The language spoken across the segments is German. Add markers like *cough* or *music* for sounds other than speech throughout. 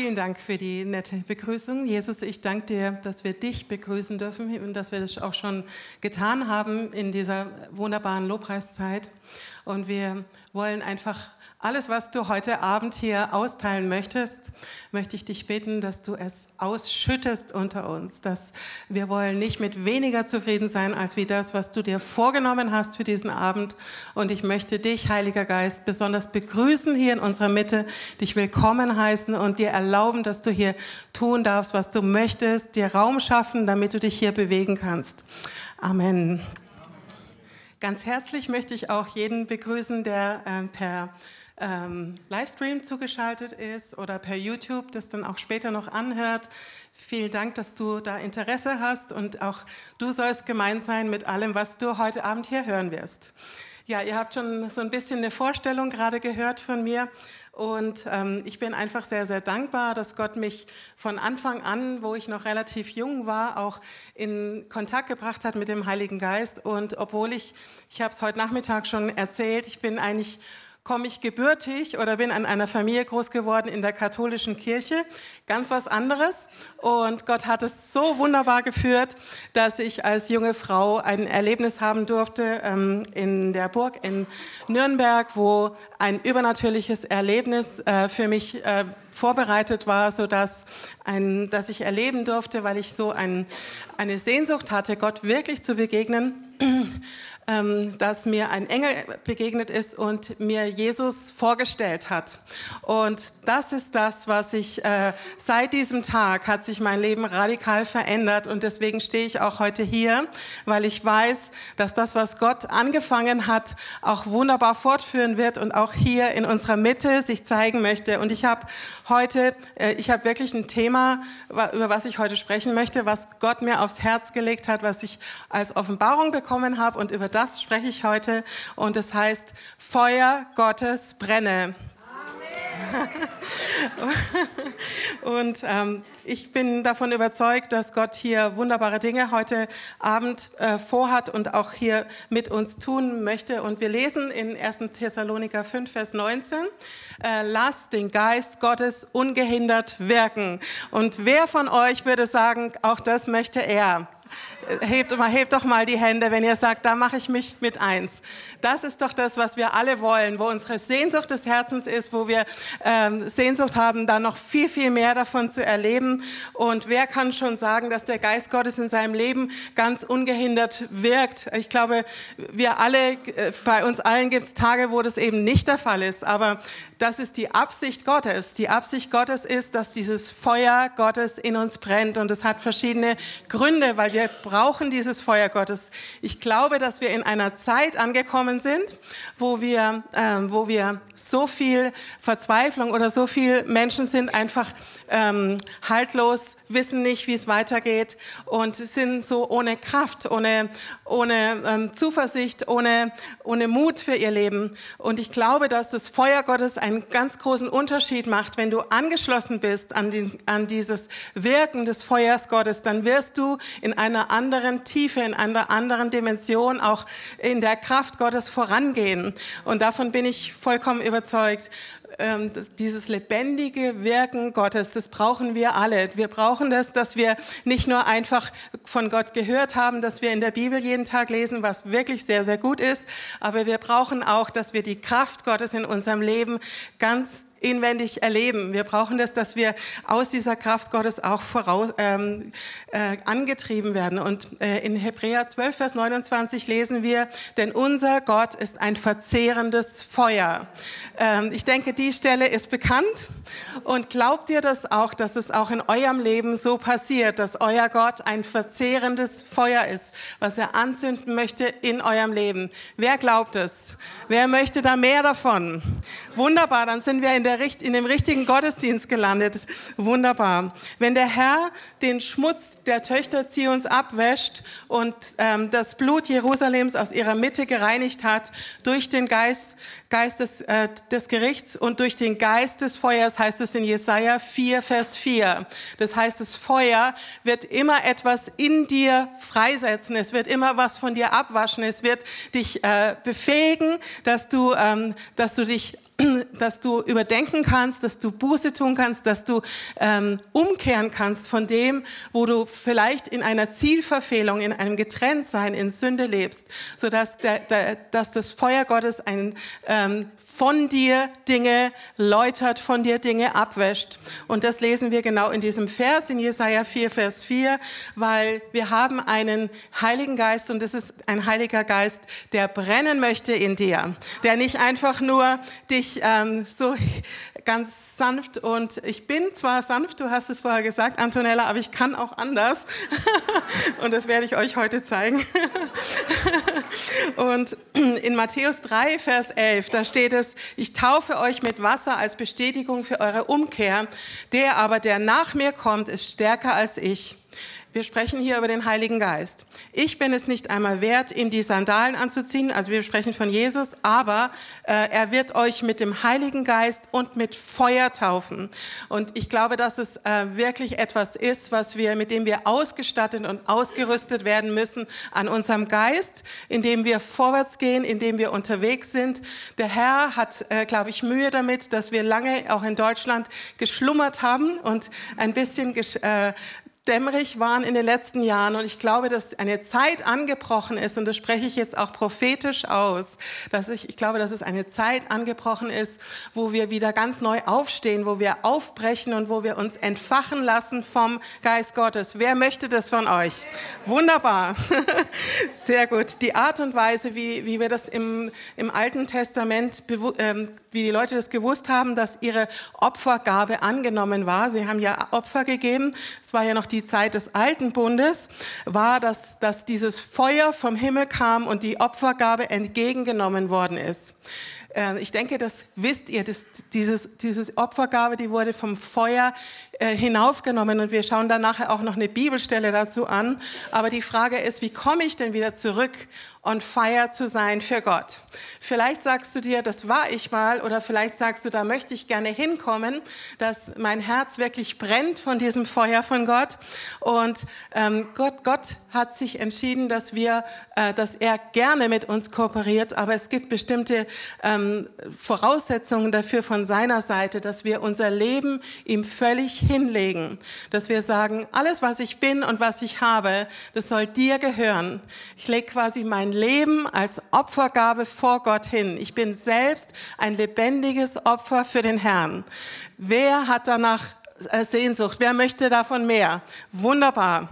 Vielen Dank für die nette Begrüßung. Jesus, ich danke dir, dass wir dich begrüßen dürfen und dass wir das auch schon getan haben in dieser wunderbaren Lobpreiszeit. Und wir wollen einfach alles, was du heute Abend hier austeilen möchtest, möchte ich dich bitten, dass du es ausschüttest unter uns. Dass wir wollen nicht mit weniger zufrieden sein als wie das, was du dir vorgenommen hast für diesen Abend. Und ich möchte dich, Heiliger Geist, besonders begrüßen hier in unserer Mitte, dich willkommen heißen und dir erlauben, dass du hier tun darfst, was du möchtest, dir Raum schaffen, damit du dich hier bewegen kannst. Amen. Ganz herzlich möchte ich auch jeden begrüßen, der äh, per ähm, Livestream zugeschaltet ist oder per YouTube das dann auch später noch anhört. Vielen Dank, dass du da Interesse hast und auch du sollst gemeint sein mit allem, was du heute Abend hier hören wirst. Ja, ihr habt schon so ein bisschen eine Vorstellung gerade gehört von mir. Und ähm, ich bin einfach sehr, sehr dankbar, dass Gott mich von Anfang an, wo ich noch relativ jung war, auch in Kontakt gebracht hat mit dem Heiligen Geist. Und obwohl ich, ich habe es heute Nachmittag schon erzählt, ich bin eigentlich komme ich gebürtig oder bin an einer Familie groß geworden in der katholischen Kirche. Ganz was anderes. Und Gott hat es so wunderbar geführt, dass ich als junge Frau ein Erlebnis haben durfte ähm, in der Burg in Nürnberg, wo ein übernatürliches Erlebnis äh, für mich äh, vorbereitet war, so dass, ein, dass ich erleben durfte, weil ich so ein, eine Sehnsucht hatte, Gott wirklich zu begegnen *clears throat* ähm, dass mir ein Engel begegnet ist und mir Jesus vorgestellt hat. Und das ist das, was ich äh, seit diesem Tag hat sich mein Leben radikal verändert und deswegen stehe ich auch heute hier, weil ich weiß, dass das, was Gott angefangen hat, auch wunderbar fortführen wird und auch hier in unserer Mitte sich zeigen möchte. Und ich habe heute, äh, ich habe wirklich ein Thema, über was ich heute sprechen möchte, was Gott mir aufs Herz gelegt hat, was ich als Offenbarung bekommen habe und über das spreche ich heute und es heißt Feuer Gottes brenne. *laughs* und ähm, ich bin davon überzeugt, dass Gott hier wunderbare Dinge heute Abend äh, vorhat und auch hier mit uns tun möchte. Und wir lesen in 1. Thessaloniker 5, Vers 19, äh, lasst den Geist Gottes ungehindert wirken. Und wer von euch würde sagen, auch das möchte er? Hebt, mal, hebt doch mal die Hände, wenn ihr sagt, da mache ich mich mit eins. Das ist doch das, was wir alle wollen, wo unsere Sehnsucht des Herzens ist, wo wir ähm, Sehnsucht haben, da noch viel, viel mehr davon zu erleben. Und wer kann schon sagen, dass der Geist Gottes in seinem Leben ganz ungehindert wirkt? Ich glaube, wir alle, äh, bei uns allen gibt es Tage, wo das eben nicht der Fall ist. Aber das ist die Absicht Gottes. Die Absicht Gottes ist, dass dieses Feuer Gottes in uns brennt. Und es hat verschiedene Gründe, weil wir brauchen dieses Feuer Gottes. Ich glaube, dass wir in einer Zeit angekommen sind, wo wir, äh, wo wir so viel Verzweiflung oder so viel Menschen sind einfach ähm, haltlos, wissen nicht, wie es weitergeht und sind so ohne Kraft, ohne, ohne ähm, Zuversicht, ohne, ohne Mut für ihr Leben. Und ich glaube, dass das Feuer Gottes einen ganz großen Unterschied macht. Wenn du angeschlossen bist an, den, an dieses Wirken des Feuers Gottes, dann wirst du in einer anderen Tiefe, in einer anderen Dimension auch in der Kraft Gottes vorangehen. Und davon bin ich vollkommen überzeugt ähm, dieses lebendige Wirken Gottes, das brauchen wir alle. Wir brauchen das, dass wir nicht nur einfach von Gott gehört haben, dass wir in der Bibel jeden Tag lesen, was wirklich sehr, sehr gut ist, aber wir brauchen auch, dass wir die Kraft Gottes in unserem Leben ganz inwendig erleben. Wir brauchen das, dass wir aus dieser Kraft Gottes auch voraus, ähm, äh, angetrieben werden. Und äh, in Hebräer 12, Vers 29 lesen wir, denn unser Gott ist ein verzehrendes Feuer. Ähm, ich denke, die Stelle ist bekannt. Und glaubt ihr das auch, dass es auch in eurem Leben so passiert, dass euer Gott ein verzehrendes Feuer ist, was er anzünden möchte in eurem Leben? Wer glaubt es? Wer möchte da mehr davon? Wunderbar, dann sind wir in, der, in dem richtigen Gottesdienst gelandet. Wunderbar. Wenn der Herr den Schmutz der Töchter Zions abwäscht und ähm, das Blut Jerusalems aus ihrer Mitte gereinigt hat durch den Geist, Geist des, äh, des Gerichts und durch den Geist des Feuers, heißt es in Jesaja 4, Vers 4. Das heißt, das Feuer wird immer etwas in dir freisetzen. Es wird immer was von dir abwaschen. Es wird dich äh, befähigen, dass du, ähm, dass du dich *clears throat* dass du überdenken kannst, dass du Buße tun kannst, dass du ähm, umkehren kannst von dem, wo du vielleicht in einer Zielverfehlung, in einem Getrenntsein, in Sünde lebst, sodass der, der, dass das Feuer Gottes ein ähm, von dir Dinge läutert, von dir Dinge abwäscht. Und das lesen wir genau in diesem Vers, in Jesaja 4, Vers 4, weil wir haben einen Heiligen Geist und das ist ein Heiliger Geist, der brennen möchte in dir, der nicht einfach nur dich ähm, so ganz sanft und ich bin zwar sanft, du hast es vorher gesagt, Antonella, aber ich kann auch anders. *laughs* Und das werde ich euch heute zeigen. *laughs* und in Matthäus 3, Vers 11, da steht es, ich taufe euch mit Wasser als Bestätigung für eure Umkehr, der aber, der nach mir kommt, ist stärker als ich wir sprechen hier über den Heiligen Geist. Ich bin es nicht einmal wert, ihm die Sandalen anzuziehen, also wir sprechen von Jesus, aber äh, er wird euch mit dem Heiligen Geist und mit Feuer taufen. Und ich glaube, dass es äh, wirklich etwas ist, was wir, mit dem wir ausgestattet und ausgerüstet werden müssen an unserem Geist, indem wir vorwärts gehen, indem wir unterwegs sind. Der Herr hat, äh, glaube ich, Mühe damit, dass wir lange auch in Deutschland geschlummert haben und ein bisschen äh, dämmerig waren in den letzten Jahren. Und ich glaube, dass eine Zeit angebrochen ist, und das spreche ich jetzt auch prophetisch aus, dass ich, ich glaube, dass es eine Zeit angebrochen ist, wo wir wieder ganz neu aufstehen, wo wir aufbrechen und wo wir uns entfachen lassen vom Geist Gottes. Wer möchte das von euch? Wunderbar. *laughs* Sehr gut. Die Art und Weise, wie, wie wir das im, im Alten Testament, ähm, wie die Leute das gewusst haben, dass ihre Opfergabe angenommen war. Sie haben ja Opfer gegeben. Es war ja noch die Zeit des Alten Bundes, war, dass, dass dieses Feuer vom Himmel kam und die Opfergabe entgegengenommen worden ist. Äh, ich denke, das wisst ihr, dass dieses, dieses Opfergabe, die wurde vom Feuer äh, hinaufgenommen und wir schauen dann nachher auch noch eine Bibelstelle dazu an. Aber die Frage ist, wie komme ich denn wieder zurück on fire zu sein für Gott. Vielleicht sagst du dir, das war ich mal, oder vielleicht sagst du, da möchte ich gerne hinkommen, dass mein Herz wirklich brennt von diesem Feuer von Gott. Und ähm, Gott, Gott hat sich entschieden, dass wir, äh, dass er gerne mit uns kooperiert, aber es gibt bestimmte ähm, Voraussetzungen dafür von seiner Seite, dass wir unser Leben ihm völlig hinlegen, dass wir sagen, alles, was ich bin und was ich habe, das soll dir gehören. Ich lege quasi mein Leben als Opfergabe vor Gott hin. Ich bin selbst ein lebendiges Opfer für den Herrn. Wer hat danach äh, Sehnsucht? Wer möchte davon mehr? Wunderbar.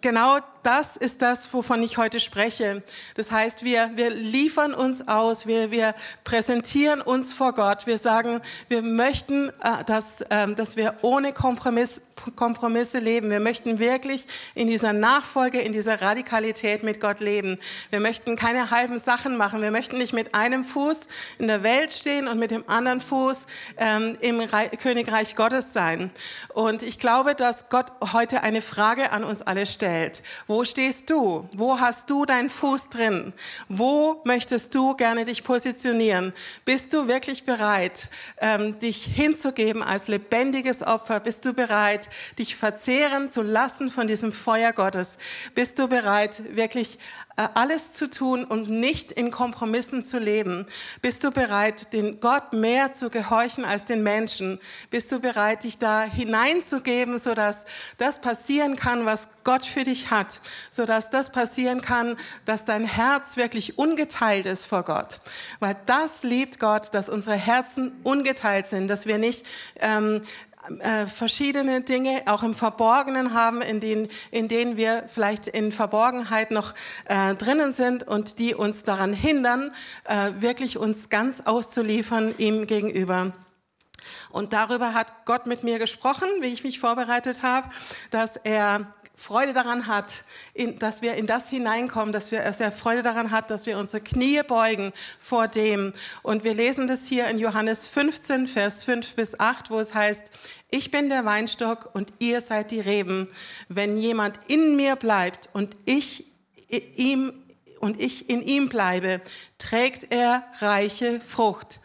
Genau das ist das, wovon ich heute spreche. Das heißt, wir, wir liefern uns aus, wir, wir präsentieren uns vor Gott. Wir sagen, wir möchten, äh, dass, ähm, dass wir ohne Kompromiss, Kompromisse leben. Wir möchten wirklich in dieser Nachfolge, in dieser Radikalität mit Gott leben. Wir möchten keine halben Sachen machen. Wir möchten nicht mit einem Fuß in der Welt stehen und mit dem anderen Fuß ähm, im Reich, Königreich Gottes sein. Und ich glaube, dass Gott heute eine Frage an uns alle stellt wo stehst du? Wo hast du deinen Fuß drin? Wo möchtest du gerne dich positionieren? Bist du wirklich bereit, ähm, dich hinzugeben als lebendiges Opfer? Bist du bereit, dich verzehren zu lassen von diesem Feuer Gottes? Bist du bereit, wirklich alles zu tun und nicht in Kompromissen zu leben? Bist du bereit, den Gott mehr zu gehorchen als den Menschen? Bist du bereit, dich da hineinzugeben, sodass das passieren kann, was Gott für dich hat? Sodass das passieren kann, dass dein Herz wirklich ungeteilt ist vor Gott? Weil das liebt Gott, dass unsere Herzen ungeteilt sind, dass wir nicht ähm, äh, verschiedene Dinge auch im Verborgenen haben, in denen, in denen wir vielleicht in Verborgenheit noch äh, drinnen sind und die uns daran hindern, äh, wirklich uns ganz auszuliefern ihm gegenüber. Und darüber hat Gott mit mir gesprochen, wie ich mich vorbereitet habe, dass er Freude daran hat, in, dass wir in das hineinkommen, dass, wir, dass er Freude daran hat, dass wir unsere Knie beugen vor dem. Und wir lesen das hier in Johannes 15, Vers 5 bis 8, wo es heißt, ich bin der Weinstock und ihr seid die Reben. Wenn jemand in mir bleibt und ich ihm und ich in ihm bleibe, trägt er reiche Frucht.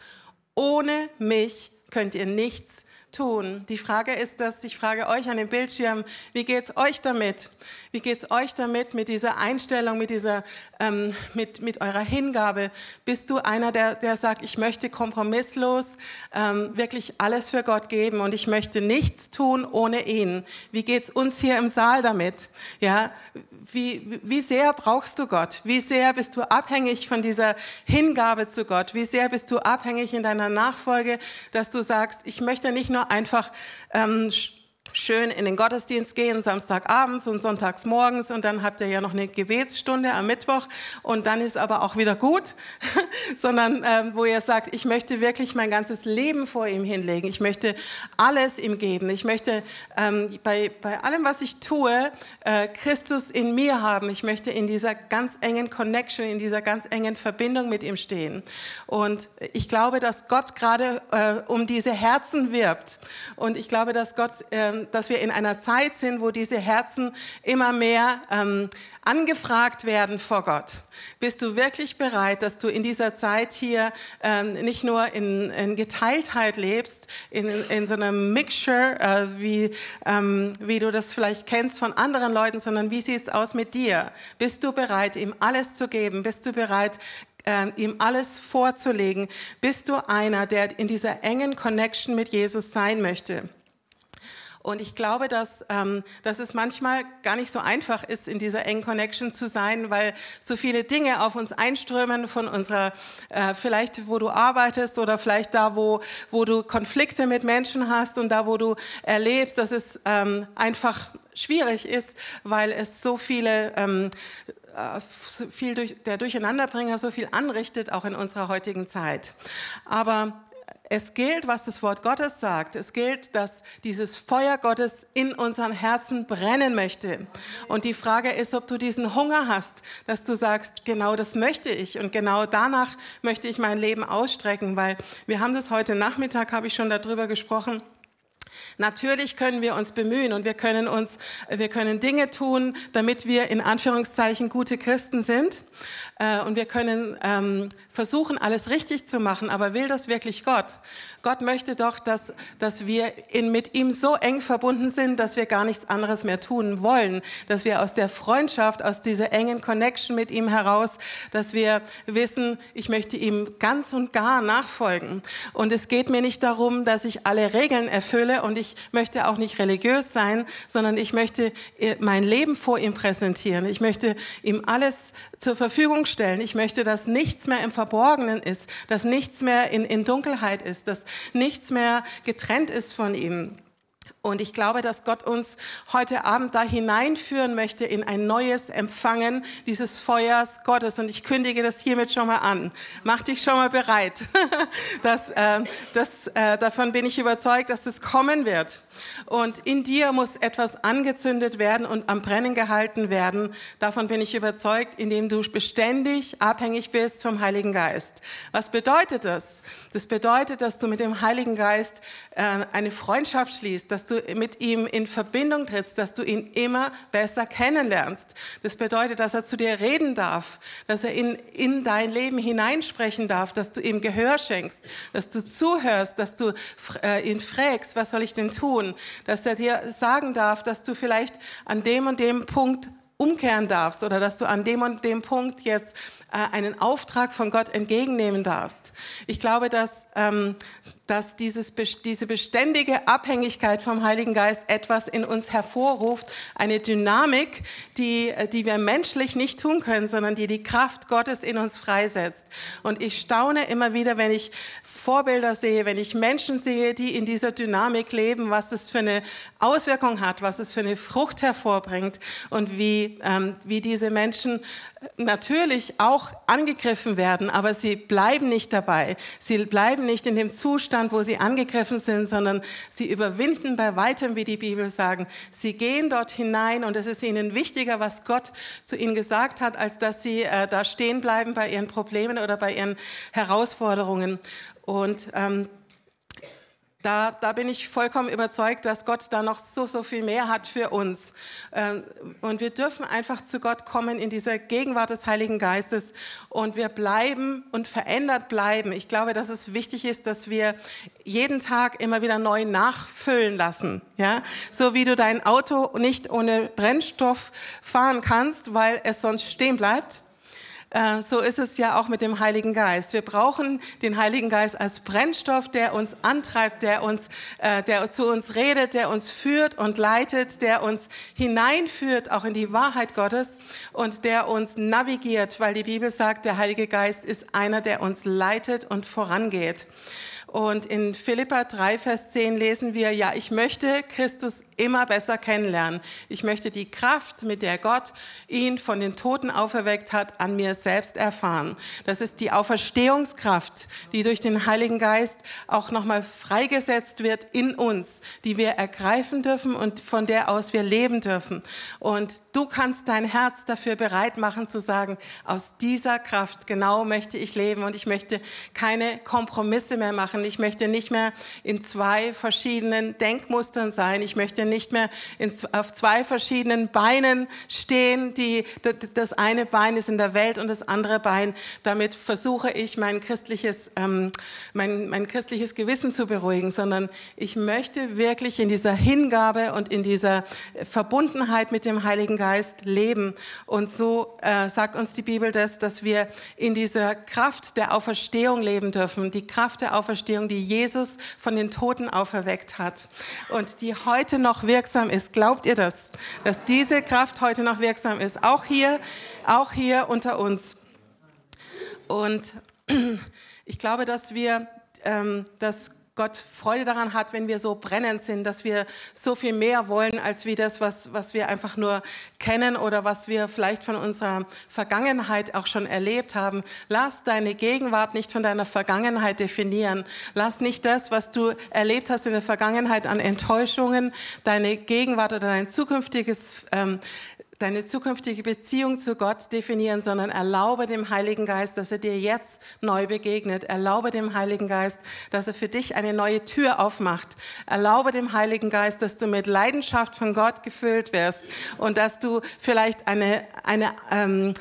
Ohne mich könnt ihr nichts tun. Die Frage ist, dass ich frage euch an dem Bildschirm, wie geht's euch damit? Wie geht's euch damit, mit dieser Einstellung, mit dieser, ähm, mit, mit eurer Hingabe? Bist du einer, der, der sagt, ich möchte kompromisslos ähm, wirklich alles für Gott geben und ich möchte nichts tun ohne ihn? Wie geht's uns hier im Saal damit? Ja, wie, wie sehr brauchst du Gott? Wie sehr bist du abhängig von dieser Hingabe zu Gott? Wie sehr bist du abhängig in deiner Nachfolge, dass du sagst, ich möchte nicht nur einfach ähm, schön in den Gottesdienst gehen, Samstagabends und sonntags morgens. Und dann habt ihr ja noch eine Gebetsstunde am Mittwoch. Und dann ist aber auch wieder gut, *laughs* sondern ähm, wo ihr sagt, ich möchte wirklich mein ganzes Leben vor ihm hinlegen, ich möchte alles ihm geben, ich möchte ähm, bei, bei allem, was ich tue, äh, Christus in mir haben, ich möchte in dieser ganz engen Connection, in dieser ganz engen Verbindung mit ihm stehen. Und ich glaube, dass Gott gerade äh, um diese Herzen wirbt. Und ich glaube, dass Gott äh, dass wir in einer Zeit sind, wo diese Herzen immer mehr ähm, angefragt werden vor Gott. Bist du wirklich bereit, dass du in dieser Zeit hier ähm, nicht nur in, in, Geteiltheit lebst, in, in so einem Mixture, äh, wie, ähm, wie du das vielleicht kennst von anderen Leuten, sondern wie sieht es aus mit dir? Bist du bereit, ihm alles zu geben? Bist du bereit, äh, ihm alles vorzulegen? Bist du einer, der in dieser engen Connection mit Jesus sein möchte? Und ich glaube, dass, ähm, dass es manchmal gar nicht so einfach ist, in dieser engen Connection zu sein, weil so viele Dinge auf uns einströmen von unserer, äh, vielleicht wo du arbeitest oder vielleicht da, wo, wo du Konflikte mit Menschen hast und da, wo du erlebst, dass es ähm, einfach schwierig ist, weil es so viele ähm, äh, viel durch, der Durcheinanderbringer so viel anrichtet, auch in unserer heutigen Zeit. Aber es gilt, was das Wort Gottes sagt. Es gilt, dass dieses Feuer Gottes in unseren Herzen brennen möchte. Und die Frage ist, ob du diesen Hunger hast, dass du sagst, genau das möchte ich und genau danach möchte ich mein Leben ausstrecken, weil wir haben das heute Nachmittag, habe ich schon darüber gesprochen, Natürlich können wir uns bemühen und wir können uns, wir können Dinge tun, damit wir in Anführungszeichen gute Christen sind. Äh, und wir können ähm, versuchen, alles richtig zu machen. Aber will das wirklich Gott? Gott möchte doch, dass, dass wir in, mit ihm so eng verbunden sind, dass wir gar nichts anderes mehr tun wollen. Dass wir aus der Freundschaft, aus dieser engen Connection mit ihm heraus, dass wir wissen, ich möchte ihm ganz und gar nachfolgen. Und es geht mir nicht darum, dass ich alle Regeln erfülle und ich möchte auch nicht religiös sein, sondern ich möchte äh, mein Leben vor ihm präsentieren. Ich möchte ihm alles zur Verfügung stellen. Ich möchte, dass nichts mehr im Verborgenen ist, dass nichts mehr in, in Dunkelheit ist, dass nichts mehr getrennt ist von ihm. Und ich glaube, dass Gott uns heute Abend da hineinführen möchte in ein neues Empfangen dieses Feuers Gottes. Und ich kündige das hiermit schon mal an. Mach dich schon mal bereit. *laughs* Das, äh, das, äh, davon bin ich überzeugt, dass es kommen wird. Und in dir muss etwas angezündet werden und am Brennen gehalten werden. Davon bin ich überzeugt, indem du beständig abhängig bist vom Heiligen Geist. Was bedeutet das? Das bedeutet, dass du mit dem Heiligen Geist äh, eine Freundschaft schließt, dass du mit ihm in Verbindung trittst, dass du ihn immer besser kennenlernst. Das bedeutet, dass er zu dir reden darf, dass er in, in dein Leben hineinsprechen darf, dass du ihm Gehör schenkst, dass du zuhörst, dass du äh, ihn fragst, was soll ich denn tun? Dass er dir sagen darf, dass du vielleicht an dem und dem Punkt umkehren darfst oder dass du an dem und dem Punkt jetzt einen Auftrag von Gott entgegennehmen darfst. Ich glaube, dass, ähm, dass dieses, diese beständige Abhängigkeit vom Heiligen Geist etwas in uns hervorruft, eine Dynamik, die, die wir menschlich nicht tun können, sondern die die Kraft Gottes in uns freisetzt. Und ich staune immer wieder, wenn ich Vorbilder sehe, wenn ich Menschen sehe, die in dieser Dynamik leben, was es für eine Auswirkung hat, was es für eine Frucht hervorbringt und wie, ähm, wie diese Menschen natürlich auch angegriffen werden, aber sie bleiben nicht dabei. Sie bleiben nicht in dem Zustand, wo sie angegriffen sind, sondern sie überwinden bei weitem, wie die Bibel sagen. Sie gehen dort hinein und es ist ihnen wichtiger, was Gott zu ihnen gesagt hat, als dass sie äh, da stehen bleiben bei ihren Problemen oder bei ihren Herausforderungen. Und ähm, da, da bin ich vollkommen überzeugt, dass Gott da noch so, so viel mehr hat für uns. Ähm, und wir dürfen einfach zu Gott kommen in dieser Gegenwart des Heiligen Geistes und wir bleiben und verändert bleiben. Ich glaube, dass es wichtig ist, dass wir jeden Tag immer wieder neu nachfüllen lassen. Ja? So wie du dein Auto nicht ohne Brennstoff fahren kannst, weil es sonst stehen bleibt so ist es ja auch mit dem Heiligen Geist. Wir brauchen den Heiligen Geist als Brennstoff, der uns antreibt, der, uns, äh, der zu uns redet, der uns führt und leitet, der uns hineinführt auch in die Wahrheit Gottes und der uns navigiert, weil die Bibel sagt, der Heilige Geist ist einer, der uns leitet und vorangeht. Und in Philippa 3, Vers 10 lesen wir, ja, ich möchte Christus immer besser kennenlernen. Ich möchte die Kraft, mit der Gott ihn von den Toten auferweckt hat, an mir selbst erfahren. Das ist die Auferstehungskraft, die durch den Heiligen Geist auch nochmal freigesetzt wird in uns, die wir ergreifen dürfen und von der aus wir leben dürfen. Und du kannst dein Herz dafür bereit machen zu sagen, aus dieser Kraft genau möchte ich leben und ich möchte keine Kompromisse mehr machen machen. Ich möchte nicht mehr in zwei verschiedenen Denkmustern sein. Ich möchte nicht mehr in, auf zwei verschiedenen Beinen stehen. Die, das eine Bein ist in der Welt und das andere Bein. Damit versuche ich mein christliches, ähm, mein, mein christliches Gewissen zu beruhigen, sondern ich möchte wirklich in dieser Hingabe und in dieser Verbundenheit mit dem Heiligen Geist leben. Und so äh, sagt uns die Bibel das, dass wir in dieser Kraft der Auferstehung leben dürfen. Die Kraft der Auferstehung Auferstehung, die Jesus von den Toten auferweckt hat und die heute noch wirksam ist. Glaubt ihr das? Dass diese Kraft heute noch wirksam ist? Auch hier, auch hier unter uns. Und *clears throat* ich glaube, dass wir ähm, das Gott Freude daran hat, wenn wir so brennend sind, dass wir so viel mehr wollen als wie das, was, was wir einfach nur kennen oder was wir vielleicht von unserer Vergangenheit auch schon erlebt haben. Lass deine Gegenwart nicht von deiner Vergangenheit definieren. Lass nicht das, was du erlebt hast in der Vergangenheit an Enttäuschungen, deine Gegenwart oder dein zukünftiges ähm, deine zukünftige Beziehung zu Gott definieren, sondern erlaube dem Heiligen Geist, dass er dir jetzt neu begegnet. Erlaube dem Heiligen Geist, dass er für dich eine neue Tür aufmacht. Erlaube dem Heiligen Geist, dass du mit Leidenschaft von Gott gefüllt wirst und dass du vielleicht eine, eine ähm,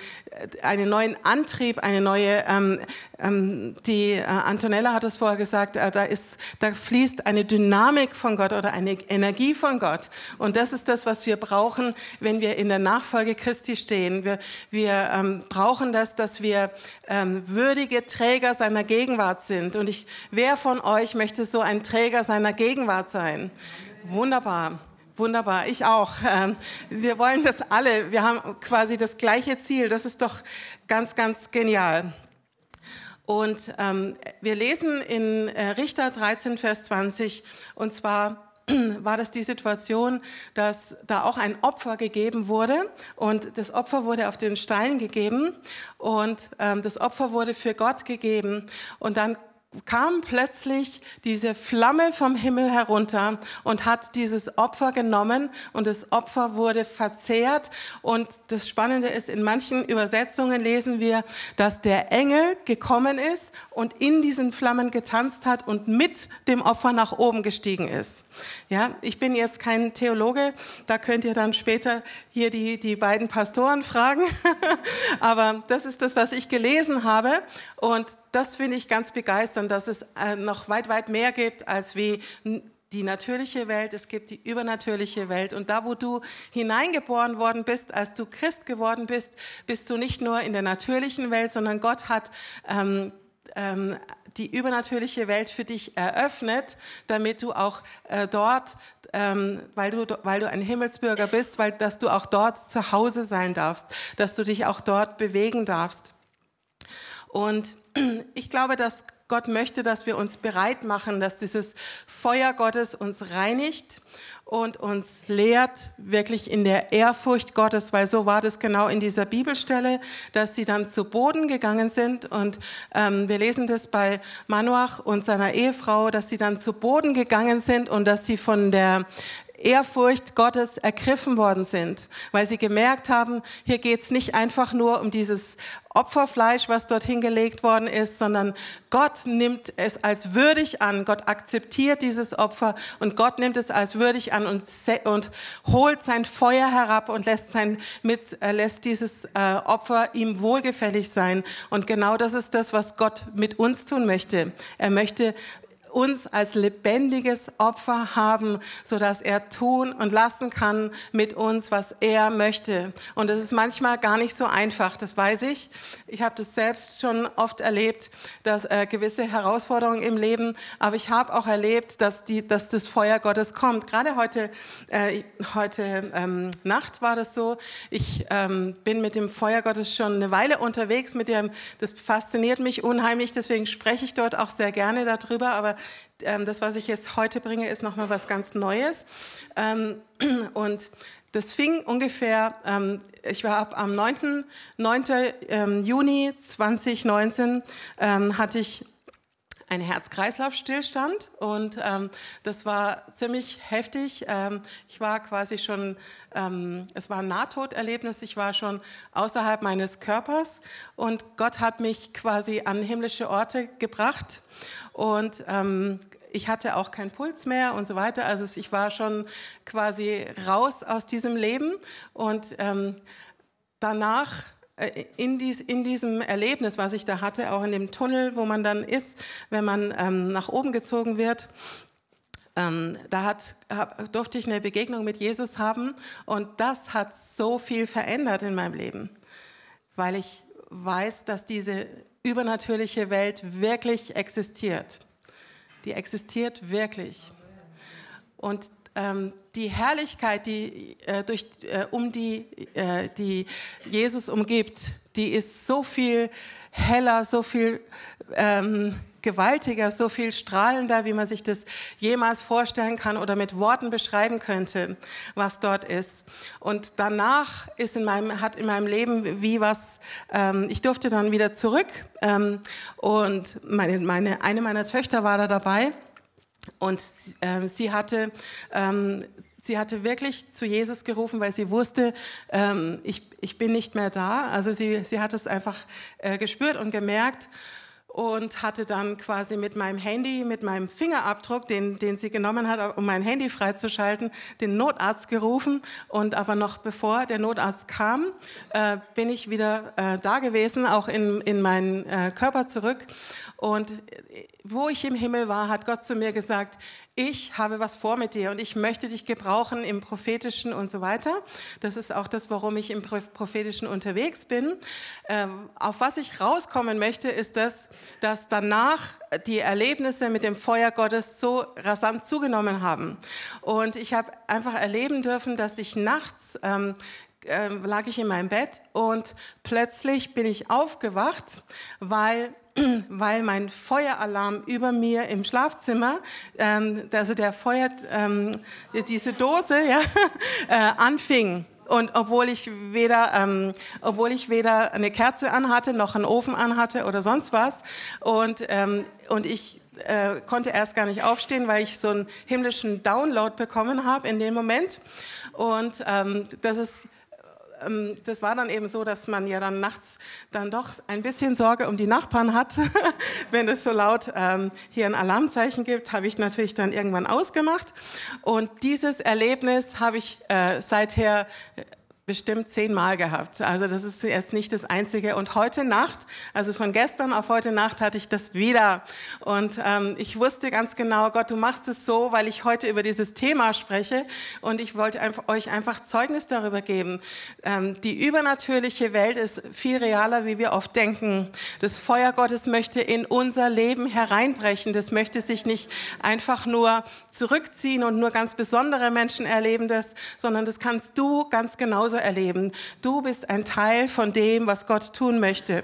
einen neuen Antrieb, eine neue, ähm, ähm, die äh, Antonella hat es vorher gesagt, äh, da, ist, da fließt eine Dynamik von Gott oder eine Energie von Gott. Und das ist das, was wir brauchen, wenn wir in der Nachfolge Christi stehen. Wir, wir ähm, brauchen das, dass wir ähm, würdige Träger seiner Gegenwart sind. Und ich, wer von euch möchte so ein Träger seiner Gegenwart sein? Wunderbar. Wunderbar, ich auch. Ähm, wir wollen das alle. Wir haben quasi das gleiche Ziel. Das ist doch ganz, ganz genial. Und ähm, wir lesen in äh, Richter 13, Vers 20, und zwar *clears throat* war das die Situation, dass da auch ein Opfer gegeben wurde und das Opfer wurde auf den Stein gegeben und ähm, das Opfer wurde für Gott gegeben und dann kam plötzlich diese Flamme vom Himmel herunter und hat dieses Opfer genommen und das Opfer wurde verzehrt. Und das Spannende ist, in manchen Übersetzungen lesen wir, dass der Engel gekommen ist und in diesen Flammen getanzt hat und mit dem Opfer nach oben gestiegen ist. Ja, ich bin jetzt kein Theologe, da könnt ihr dann später hier die, die beiden Pastoren fragen. *laughs* Aber das ist das, was ich gelesen habe. Und das finde ich ganz begeisternd, dass es äh, noch weit, weit mehr gibt als wie die natürliche Welt, es gibt die übernatürliche Welt. Und da, wo du hineingeboren worden bist, als du Christ geworden bist, bist du nicht nur in der natürlichen Welt, sondern Gott hat ähm, ähm, die übernatürliche Welt für dich eröffnet, damit du auch äh, dort, ähm, weil, du, weil du ein Himmelsbürger bist, weil, dass du auch dort zu Hause sein darfst, dass du dich auch dort bewegen darfst. Und *clears throat* ich glaube, dass Gott möchte, dass wir uns bereit machen, dass dieses Feuer Gottes uns reinigt und uns lehrt wirklich in der Ehrfurcht Gottes, weil so war das genau in dieser Bibelstelle, dass sie dann zu Boden gegangen sind. Und ähm, wir lesen das bei Manoach und seiner Ehefrau, dass sie dann zu Boden gegangen sind und dass sie von der Ehrfurcht Gottes ergriffen worden sind, weil sie gemerkt haben, hier geht es nicht einfach nur um dieses Opferfleisch, was dorthin gelegt worden ist, sondern Gott nimmt es als würdig an. Gott akzeptiert dieses Opfer und Gott nimmt es als würdig an und, und holt sein Feuer herab und lässt, sein, mit, äh, lässt dieses äh, Opfer ihm wohlgefällig sein. Und genau das ist das, was Gott mit uns tun möchte. Er möchte uns als lebendiges Opfer haben, so dass er tun und lassen kann mit uns, was er möchte. Und das ist manchmal gar nicht so einfach, das weiß ich. Ich habe das selbst schon oft erlebt, dass äh, gewisse Herausforderungen im Leben, aber ich habe auch erlebt, dass, die, dass das Feuer Gottes kommt. Gerade heute, äh, heute ähm, Nacht war das so. Ich ähm, bin mit dem Feuer Gottes schon eine Weile unterwegs. Mit dem, das fasziniert mich unheimlich, deswegen spreche ich dort auch sehr gerne darüber. Aber das, was ich jetzt heute bringe, ist nochmal was ganz Neues. Ähm, *clears throat* und das fing ungefähr, ähm, ich war am 9. 9. Juni 2019, hatte ich einen Herz-Kreislauf-Stillstand. Und ähm, das war ziemlich heftig. Ähm, ich war quasi schon, ähm, es war ein Nahtoderlebnis, ich war schon außerhalb meines Körpers. Und Gott hat mich quasi an himmlische Orte gebracht. Und ähm, ich hatte auch keinen Puls mehr und so weiter. Also ich war schon quasi raus aus diesem Leben. Und ähm, danach in, dies, in, diesem Erlebnis, was ich da hatte, auch in dem Tunnel, wo man dann ist, wenn man ähm, nach oben gezogen wird, ähm, da hat, hab, durfte ich eine Begegnung mit Jesus haben und das hat so viel verändert in meinem Leben, weil ich weiß, dass diese übernatürliche Welt wirklich existiert. Die existiert wirklich. Und ähm, die Herrlichkeit, die, äh, durch, äh, um die, äh, die Jesus umgibt, die ist so viel heller, so viel ähm, gewaltiger, so viel strahlender, wie man sich das jemals vorstellen kann oder mit Worten beschreiben könnte, was dort ist. Und danach ist in meinem, hat in meinem Leben wie was, ähm, ich durfte dann wieder zurück ähm, und meine, meine, eine meiner Töchter war da dabei und äh, sie hatte ähm, sie hatte wirklich zu Jesus gerufen, weil sie wusste, ähm, ich, ich bin nicht mehr da. Also sie, sie hat es einfach äh, gespürt und gemerkt und hatte dann quasi mit meinem Handy, mit meinem Fingerabdruck, den, den sie genommen hat, um mein Handy freizuschalten, den Notarzt gerufen. Und aber noch bevor der Notarzt kam, äh, bin ich wieder äh, da gewesen, auch in, in meinen äh, Körper zurück. Und wo ich im Himmel war, hat Gott zu mir gesagt, ich habe was vor mit dir und ich möchte dich gebrauchen im prophetischen und so weiter. Das ist auch das, warum ich im prophetischen unterwegs bin. Ähm, auf was ich rauskommen möchte, ist das, dass danach die Erlebnisse mit dem Feuer Gottes so rasant zugenommen haben. Und ich habe einfach erleben dürfen, dass ich nachts ähm, äh, lag ich in meinem Bett und plötzlich bin ich aufgewacht, weil *clears throat* weil mein Feueralarm über mir im Schlafzimmer, ähm, also der Feuer, ähm, diese Dose, ja, *laughs* äh, anfing. Und obwohl ich weder, ähm, obwohl ich weder eine Kerze anhatte, noch einen Ofen anhatte oder sonst was, und ähm, und ich äh, konnte erst gar nicht aufstehen, weil ich so einen himmlischen Download bekommen habe in dem Moment. Und ähm, das ist ähm, das war dann eben so, dass man ja dann nachts dann doch ein bisschen Sorge um die Nachbarn hat. *laughs* Wenn es so laut ähm, hier ein Alarmzeichen gibt, habe ich natürlich dann irgendwann ausgemacht. Und dieses Erlebnis habe ich äh, seither bestimmt zehnmal gehabt. Also das ist jetzt nicht das Einzige. Und heute Nacht, also von gestern auf heute Nacht hatte ich das wieder. Und ähm, ich wusste ganz genau, Gott, du machst es so, weil ich heute über dieses Thema spreche. Und ich wollte einfach, euch einfach Zeugnis darüber geben. Ähm, die übernatürliche Welt ist viel realer, wie wir oft denken. Das Feuer Gottes möchte in unser Leben hereinbrechen. Das möchte sich nicht einfach nur zurückziehen und nur ganz besondere Menschen erleben das, sondern das kannst du ganz genauso erleben. Du bist ein Teil von dem, was Gott tun möchte.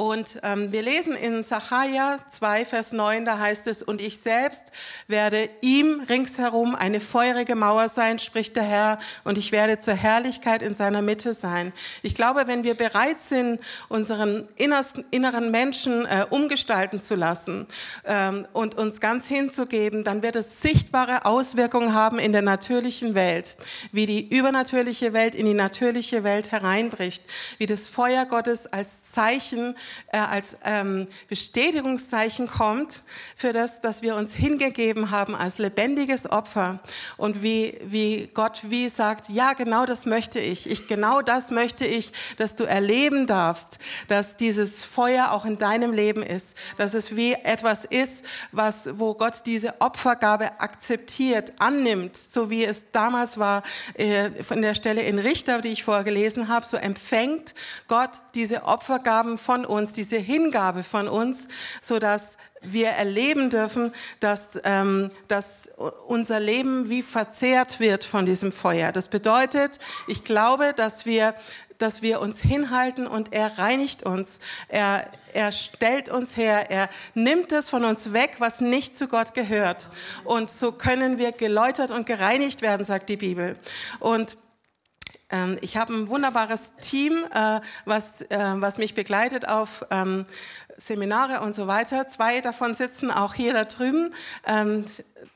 Und ähm, wir lesen in Sacharja 2, Vers 9, da heißt es, und ich selbst werde ihm ringsherum eine feurige Mauer sein, spricht der Herr, und ich werde zur Herrlichkeit in seiner Mitte sein. Ich glaube, wenn wir bereit sind, unseren innersten, inneren Menschen äh, umgestalten zu lassen ähm, und uns ganz hinzugeben, dann wird es sichtbare Auswirkungen haben in der natürlichen Welt, wie die übernatürliche Welt in die natürliche Welt hereinbricht, wie das Feuer Gottes als Zeichen, äh, als ähm, Bestätigungszeichen kommt für das, dass wir uns hingegeben haben als lebendiges Opfer. Und wie, wie Gott wie sagt, ja, genau das möchte ich. Ich, genau das möchte ich, dass du erleben darfst, dass dieses Feuer auch in deinem Leben ist, dass es wie etwas ist, was, wo Gott diese Opfergabe akzeptiert, annimmt, so wie es damals war, äh, von der Stelle in Richter, die ich vorher gelesen habe, so empfängt Gott diese Opfergaben von uns, diese Hingabe von uns, so dass wir erleben dürfen, dass, ähm, dass unser Leben wie verzehrt wird von diesem Feuer. Das bedeutet, ich glaube, dass wir dass wir uns hinhalten und er reinigt uns. Er, er stellt uns her. Er nimmt es von uns weg, was nicht zu Gott gehört. Und so können wir geläutert und gereinigt werden, sagt die Bibel. Und ich habe ein wunderbares Team, äh, was, äh, was mich begleitet auf ähm, Seminare und so weiter. Zwei davon sitzen auch hier da drüben. Ähm,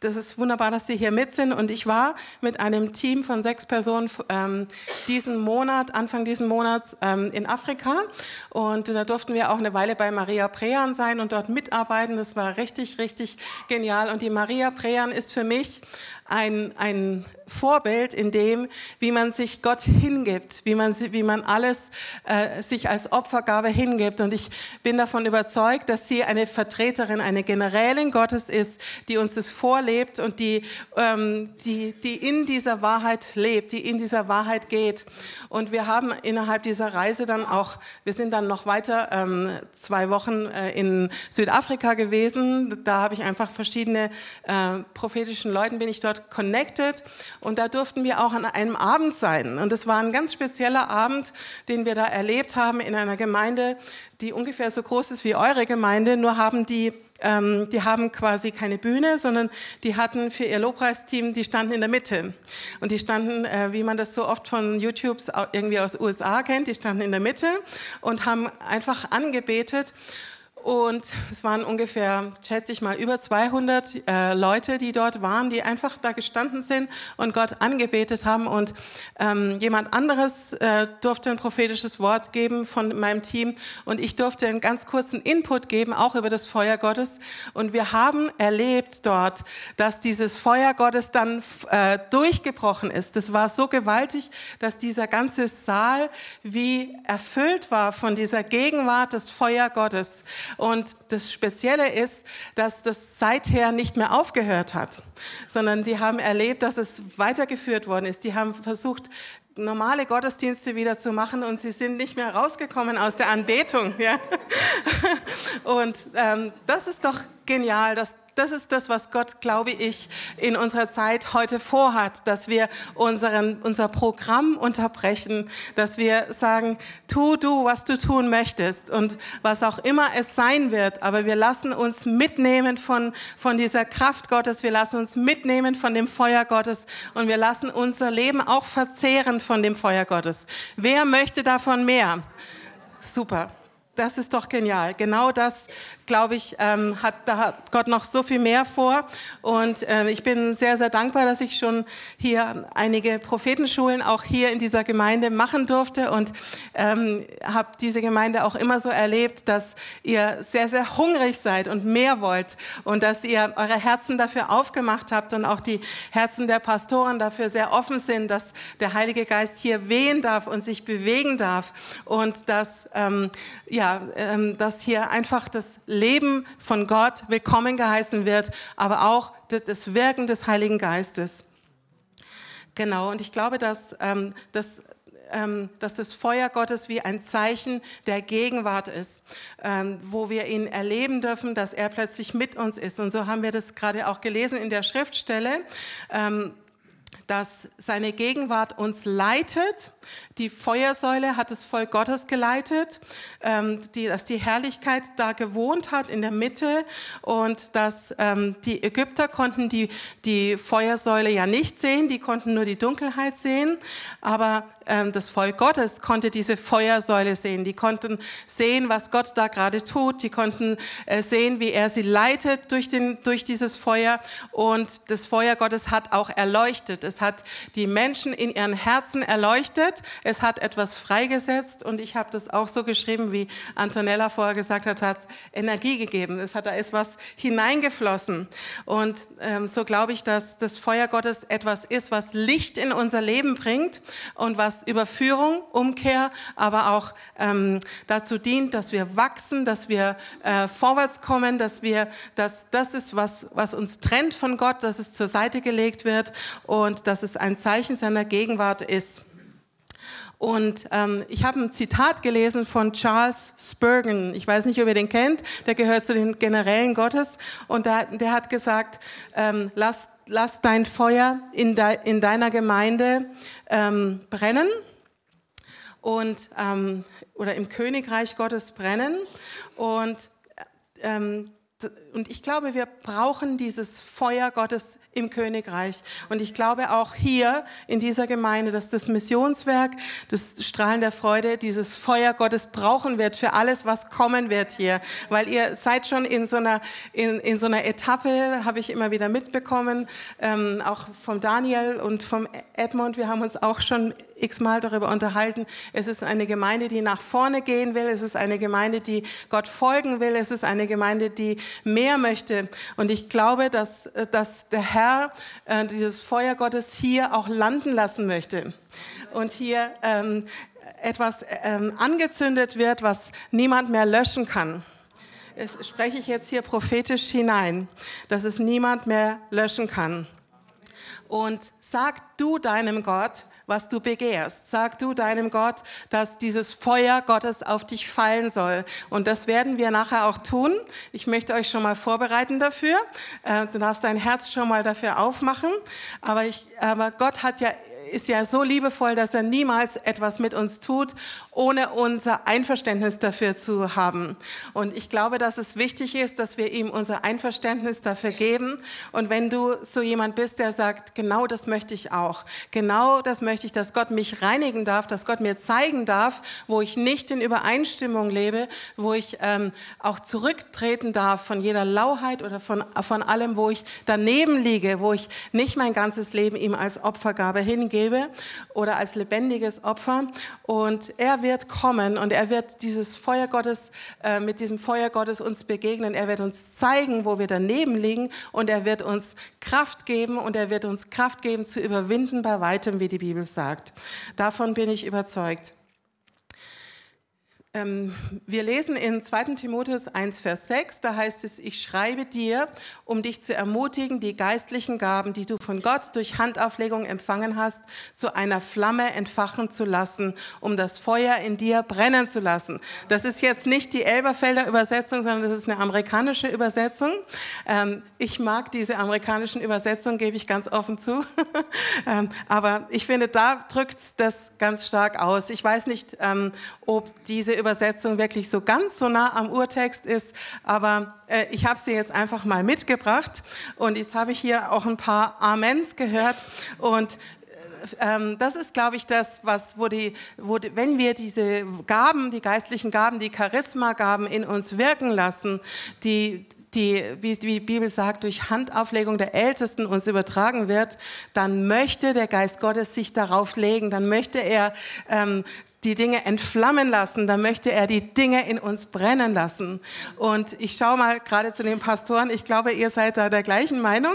das ist wunderbar, dass Sie hier mit sind. Und ich war mit einem Team von sechs Personen ähm, diesen Monat, Anfang diesen Monats ähm, in Afrika. Und da durften wir auch eine Weile bei Maria Prean sein und dort mitarbeiten. Das war richtig, richtig genial. Und die Maria Prean ist für mich ein, ein Vorbild in dem, wie man sich Gott hingibt, wie man, wie man alles äh, sich als Opfergabe hingibt. Und ich bin davon überzeugt, dass sie eine Vertreterin, eine Generälin Gottes ist, die uns das vorlebt und die, ähm, die, die in dieser Wahrheit lebt, die in dieser Wahrheit geht. Und wir haben innerhalb dieser Reise dann auch, wir sind dann noch weiter ähm, zwei Wochen äh, in Südafrika gewesen. Da habe ich einfach verschiedene äh, prophetischen Leuten bin ich dort connected und da durften wir auch an einem Abend sein. Und es war ein ganz spezieller Abend, den wir da erlebt haben in einer Gemeinde, die ungefähr so groß ist wie eure Gemeinde, nur haben die ähm, die haben quasi keine Bühne, sondern die hatten für ihr Lobpreisteam, die standen in der Mitte. Und die standen, äh, wie man das so oft von YouTube irgendwie aus USA kennt, die standen in der Mitte und haben einfach angebetet. Und es waren ungefähr, schätze ich mal, über 200 äh, Leute, die dort waren, die einfach da gestanden sind und Gott angebetet haben. Und ähm, jemand anderes äh, durfte ein prophetisches Wort geben von meinem Team. Und ich durfte einen ganz kurzen Input geben, auch über das Feuer Gottes. Und wir haben erlebt dort, dass dieses Feuer Gottes dann äh, durchgebrochen ist. Das war so gewaltig, dass dieser ganze Saal wie erfüllt war von dieser Gegenwart des Feuer Gottes. Und das Spezielle ist, dass das seither nicht mehr aufgehört hat, sondern die haben erlebt, dass es weitergeführt worden ist. Die haben versucht, normale Gottesdienste wieder zu machen und sie sind nicht mehr rausgekommen aus der Anbetung. Ja? *laughs* Und ähm, das ist doch genial. Das, das ist das, was Gott, glaube ich, in unserer Zeit heute vorhat, dass wir unseren, unser Programm unterbrechen, dass wir sagen, tu du, was du tun möchtest und was auch immer es sein wird, aber wir lassen uns mitnehmen von, von dieser Kraft Gottes, wir lassen uns mitnehmen von dem Feuer Gottes und wir lassen unser Leben auch verzehren von dem Feuer Gottes. Wer möchte davon mehr? Super. Das ist doch genial. Genau das glaube ich, ähm, hat, da hat Gott noch so viel mehr vor. Und äh, ich bin sehr, sehr dankbar, dass ich schon hier einige Prophetenschulen auch hier in dieser Gemeinde machen durfte. Und ähm, habe diese Gemeinde auch immer so erlebt, dass ihr sehr, sehr hungrig seid und mehr wollt. Und dass ihr eure Herzen dafür aufgemacht habt und auch die Herzen der Pastoren dafür sehr offen sind, dass der Heilige Geist hier wehen darf und sich bewegen darf. Und dass, ähm, ja, ähm, dass hier einfach das Leben von Gott willkommen geheißen wird, aber auch das Wirken des Heiligen Geistes. Genau, und ich glaube, dass, ähm, dass, ähm, dass das Feuer Gottes wie ein Zeichen der Gegenwart ist, ähm, wo wir ihn erleben dürfen, dass er plötzlich mit uns ist. Und so haben wir das gerade auch gelesen in der Schriftstelle. Ähm, dass seine Gegenwart uns leitet. Die Feuersäule hat das Volk Gottes geleitet, ähm, die, dass die Herrlichkeit da gewohnt hat in der Mitte und dass ähm, die Ägypter konnten die, die Feuersäule ja nicht sehen, die konnten nur die Dunkelheit sehen, aber ähm, das Volk Gottes konnte diese Feuersäule sehen. Die konnten sehen, was Gott da gerade tut. Die konnten äh, sehen, wie er sie leitet durch, den, durch dieses Feuer. Und das Feuer Gottes hat auch erleuchtet. Es hat die Menschen in ihren Herzen erleuchtet. Es hat etwas freigesetzt. Und ich habe das auch so geschrieben, wie Antonella vorher gesagt hat, hat Energie gegeben. Es hat da ist was hineingeflossen. Und ähm, so glaube ich, dass das Feuer Gottes etwas ist, was Licht in unser Leben bringt und was Überführung, Umkehr, aber auch ähm, dazu dient, dass wir wachsen, dass wir äh, vorwärts kommen, dass wir, dass das ist, was, was uns trennt von Gott, dass es zur Seite gelegt wird und dass es ein Zeichen seiner Gegenwart ist. Und ähm, ich habe ein Zitat gelesen von Charles Spurgeon. Ich weiß nicht, ob ihr den kennt. Der gehört zu den Generälen Gottes. Und der, der hat gesagt, ähm, lass, lass dein Feuer in, de, in deiner Gemeinde ähm, brennen und, ähm, oder im Königreich Gottes brennen. Und ähm, und ich glaube, wir brauchen dieses Feuer Gottes im Königreich. Und ich glaube auch hier in dieser Gemeinde, dass das Missionswerk, das Strahlen der Freude, dieses Feuer Gottes brauchen wird für alles, was kommen wird hier. Weil ihr seid schon in so einer, in, in so einer Etappe, habe ich immer wieder mitbekommen, ähm, auch vom Daniel und vom Edmund. Wir haben uns auch schon x-mal darüber unterhalten. Es ist eine Gemeinde, die nach vorne gehen will. Es ist eine Gemeinde, die Gott folgen will. Es ist eine Gemeinde, die mehr möchte. Und ich glaube, dass, dass der Herr äh, dieses Feuer Gottes hier auch landen lassen möchte und hier ähm, etwas ähm, angezündet wird, was niemand mehr löschen kann. Das spreche ich jetzt hier prophetisch hinein, dass es niemand mehr löschen kann. Und sag du deinem Gott, was du begehrst. Sag du deinem Gott, dass dieses Feuer Gottes auf dich fallen soll. Und das werden wir nachher auch tun. Ich möchte euch schon mal vorbereiten dafür. Äh, du darfst dein Herz schon mal dafür aufmachen. Aber, ich, aber Gott hat ja ist ja so liebevoll, dass er niemals etwas mit uns tut, ohne unser Einverständnis dafür zu haben. Und ich glaube, dass es wichtig ist, dass wir ihm unser Einverständnis dafür geben. Und wenn du so jemand bist, der sagt, genau das möchte ich auch, genau das möchte ich, dass Gott mich reinigen darf, dass Gott mir zeigen darf, wo ich nicht in Übereinstimmung lebe, wo ich ähm, auch zurücktreten darf von jeder Lauheit oder von, von allem, wo ich daneben liege, wo ich nicht mein ganzes Leben ihm als Opfergabe hingebe oder als lebendiges Opfer. Und er wird kommen und er wird dieses Feuer Gottes, äh, mit diesem Feuer Gottes uns begegnen. Er wird uns zeigen, wo wir daneben liegen und er wird uns Kraft geben und er wird uns Kraft geben zu überwinden bei weitem, wie die Bibel sagt. Davon bin ich überzeugt. Ähm, wir lesen in 2. Timotheus 1, Vers 6, da heißt es, ich schreibe dir, um dich zu ermutigen, die geistlichen Gaben, die du von Gott durch Handauflegung empfangen hast, zu einer Flamme entfachen zu lassen, um das Feuer in dir brennen zu lassen. Das ist jetzt nicht die Elberfelder Übersetzung, sondern das ist eine amerikanische Übersetzung. Ähm, ich mag diese amerikanischen Übersetzungen, gebe ich ganz offen zu. *laughs* Ähm, aber ich finde, da drückt das ganz stark aus. Ich weiß nicht, ob diese Übersetzung wirklich so ganz so nah am Urtext ist, aber äh, ich habe sie jetzt einfach mal mitgebracht und jetzt habe ich hier auch ein paar Amens gehört und ähm, das ist, glaube ich, das, was, wo die, wo die, wenn wir diese Gaben, die geistlichen Gaben, die Charisma-Gaben in uns wirken lassen, die, die, wie die Bibel sagt, durch Handauflegung der Ältesten uns übertragen wird, dann möchte der Geist Gottes sich darauf legen, dann möchte er ähm, die Dinge entflammen lassen, dann möchte er die Dinge in uns brennen lassen. Und ich schaue mal gerade zu den Pastoren, ich glaube, ihr seid da der gleichen Meinung.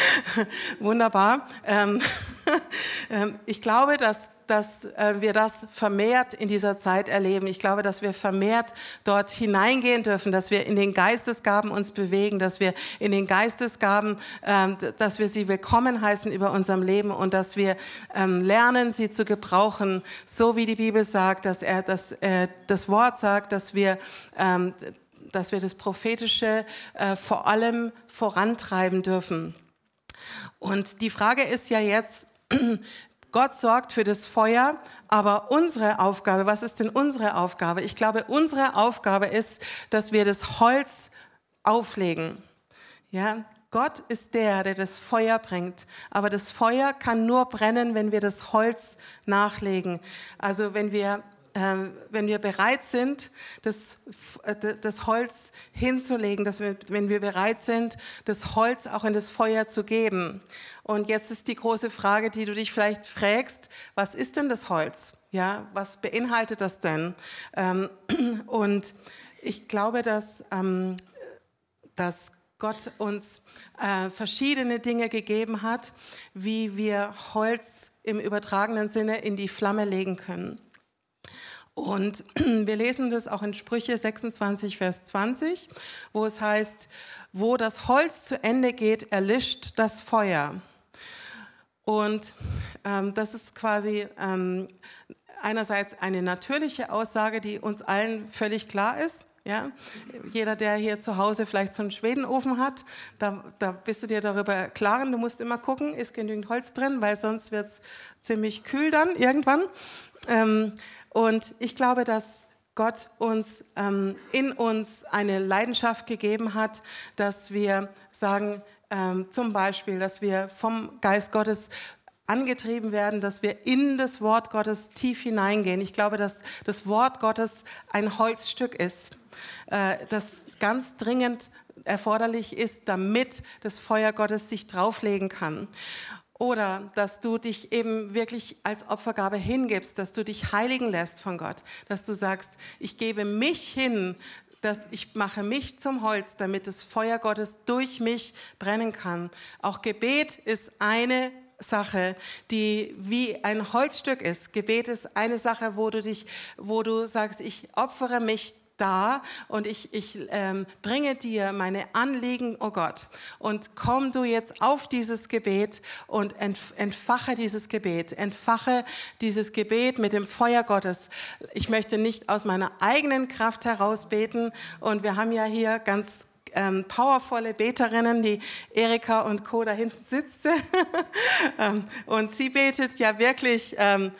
*laughs* Wunderbar. Ähm, *laughs* ich glaube, dass dass äh, wir das vermehrt in dieser Zeit erleben. Ich glaube, dass wir vermehrt dort hineingehen dürfen, dass wir in den Geistesgaben uns bewegen, dass wir in den Geistesgaben, ähm, dass wir sie willkommen heißen über unserem Leben und dass wir ähm, lernen, sie zu gebrauchen, so wie die Bibel sagt, dass er das, äh, das Wort sagt, dass wir ähm, dass wir das Prophetische äh, vor allem vorantreiben dürfen. Und die Frage ist ja jetzt, Gott sorgt für das Feuer, aber unsere Aufgabe, was ist denn unsere Aufgabe? Ich glaube, unsere Aufgabe ist, dass wir das Holz auflegen. Ja, Gott ist der, der das Feuer bringt. Aber das Feuer kann nur brennen, wenn wir das Holz nachlegen. Also wenn wir, wenn wir bereit sind, das, äh, das Holz hinzulegen, dass wir, wenn wir bereit sind, das Holz auch in das Feuer zu geben. Und jetzt ist die große Frage, die du dich vielleicht fragst, was ist denn das Holz? Ja, was beinhaltet das denn? Ähm, *clears throat* und ich glaube, dass, ähm, dass Gott uns äh, verschiedene Dinge gegeben hat, wie wir Holz im übertragenen Sinne in die Flamme legen können. Und *clears throat* wir lesen das auch in Sprüche 26, Vers 20, wo es heißt, wo das Holz zu Ende geht, erlischt das Feuer. Und ähm, das ist quasi ähm, einerseits eine natürliche Aussage, die uns allen völlig klar ist. Ja? Jeder, der hier zu Hause vielleicht so einen Schwedenofen hat, da, da bist du dir darüber klar, du musst immer gucken, ist genügend Holz drin, weil sonst wird es ziemlich kühl dann irgendwann. Ähm, und ich glaube, dass Gott uns ähm, in uns eine Leidenschaft gegeben hat, dass wir sagen, ähm, zum Beispiel, dass wir vom Geist Gottes angetrieben werden, dass wir in das Wort Gottes tief hineingehen. Ich glaube, dass das Wort Gottes ein Holzstück ist, äh, das ganz dringend erforderlich ist, damit das Feuer Gottes sich drauflegen kann. Oder dass du dich eben wirklich als Opfergabe hingibst, dass du dich heiligen lässt von Gott, dass du sagst, ich gebe mich hin, dass ich mache mich zum Holz, damit das Feuer Gottes durch mich brennen kann. Auch Gebet ist eine Sache, die wie ein Holzstück ist. Gebet ist eine Sache, wo du dich, wo du sagst, ich opfere mich da und ich, ich ähm, bringe dir meine Anliegen, oh Gott. Und komm du jetzt auf dieses Gebet und entfache dieses Gebet. Entfache dieses Gebet mit dem Feuer Gottes. Ich möchte nicht aus meiner eigenen Kraft heraus beten. Und wir haben ja hier ganz ähm, powervolle Beterinnen, die Erika und Co. da hinten sitzt. *laughs* ähm, und sie betet ja wirklich ähm,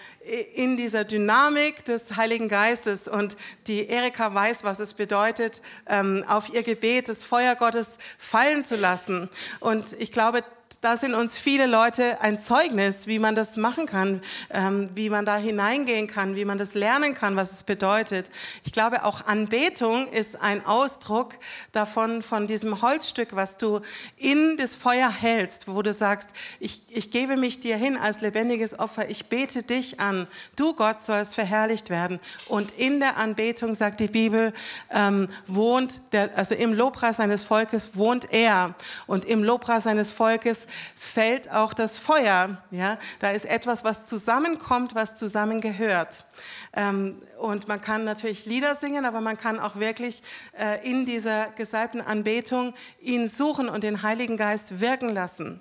in dieser Dynamik des Heiligen Geistes. Und die Erika weiß, was es bedeutet, ähm, auf ihr Gebet das Feuer Gottes fallen zu lassen. Und ich glaube, da sind uns viele Leute ein Zeugnis, wie man das machen kann, ähm, wie man da hineingehen kann, wie man das lernen kann, was es bedeutet. Ich glaube, auch Anbetung ist ein Ausdruck davon, von diesem Holzstück, was du in das Feuer hältst, wo du sagst, ich, ich gebe mich dir hin als lebendiges Opfer, ich bete dich an. Du, Gott, sollst verherrlicht werden. Und in der Anbetung, sagt die Bibel, ähm, wohnt, der, also im Lobpreis seines Volkes wohnt er. Und im Lobpreis seines Volkes fällt auch das Feuer. Ja? Da ist etwas, was zusammenkommt, was zusammengehört. Ähm, und man kann natürlich Lieder singen, aber man kann auch wirklich äh, in dieser gesalbten Anbetung ihn suchen und den Heiligen Geist wirken lassen.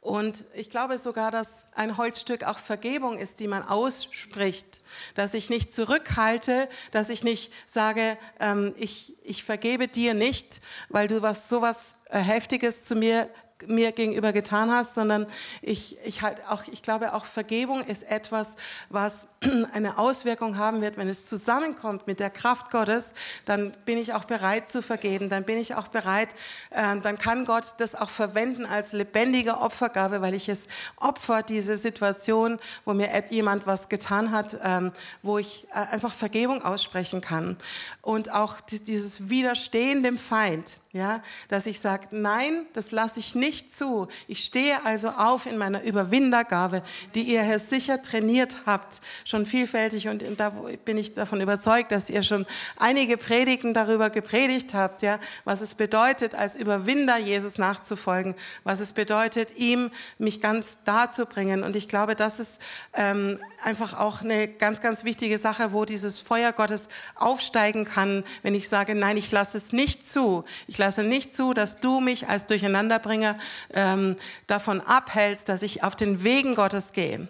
Und ich glaube sogar, dass ein Holzstück auch Vergebung ist, die man ausspricht. Dass ich nicht zurückhalte, dass ich nicht sage, ähm, ich, ich vergebe dir nicht, weil du was sowas äh, Heftiges zu mir mir gegenüber getan hast, sondern ich, ich, halt auch, ich glaube auch Vergebung ist etwas, was *clears throat* eine Auswirkung haben wird, wenn es zusammenkommt mit der Kraft Gottes, dann bin ich auch bereit zu vergeben, dann bin ich auch bereit, äh, dann kann Gott das auch verwenden als lebendige Opfergabe, weil ich es opfer, diese Situation, wo mir jemand was getan hat, ähm, wo ich äh, einfach Vergebung aussprechen kann. Und auch dieses Widerstehen dem Feind, ja, dass ich sage, nein, das lasse ich nicht zu. Ich stehe also auf in meiner Überwindergabe, die ihr Herr sicher trainiert habt, schon vielfältig und da bin ich davon überzeugt, dass ihr schon einige Predigten darüber gepredigt habt, ja, was es bedeutet, als Überwinder Jesus nachzufolgen, was es bedeutet, ihm mich ganz darzubringen. Und ich glaube, das ist ähm, einfach auch eine ganz, ganz wichtige Sache, wo dieses Feuer Gottes aufsteigen kann, wenn ich sage, nein, ich lasse es nicht zu. Ich lasse nicht zu, dass du mich als Durcheinanderbringer ähm, davon abhältst, dass ich auf den Wegen Gottes gehe.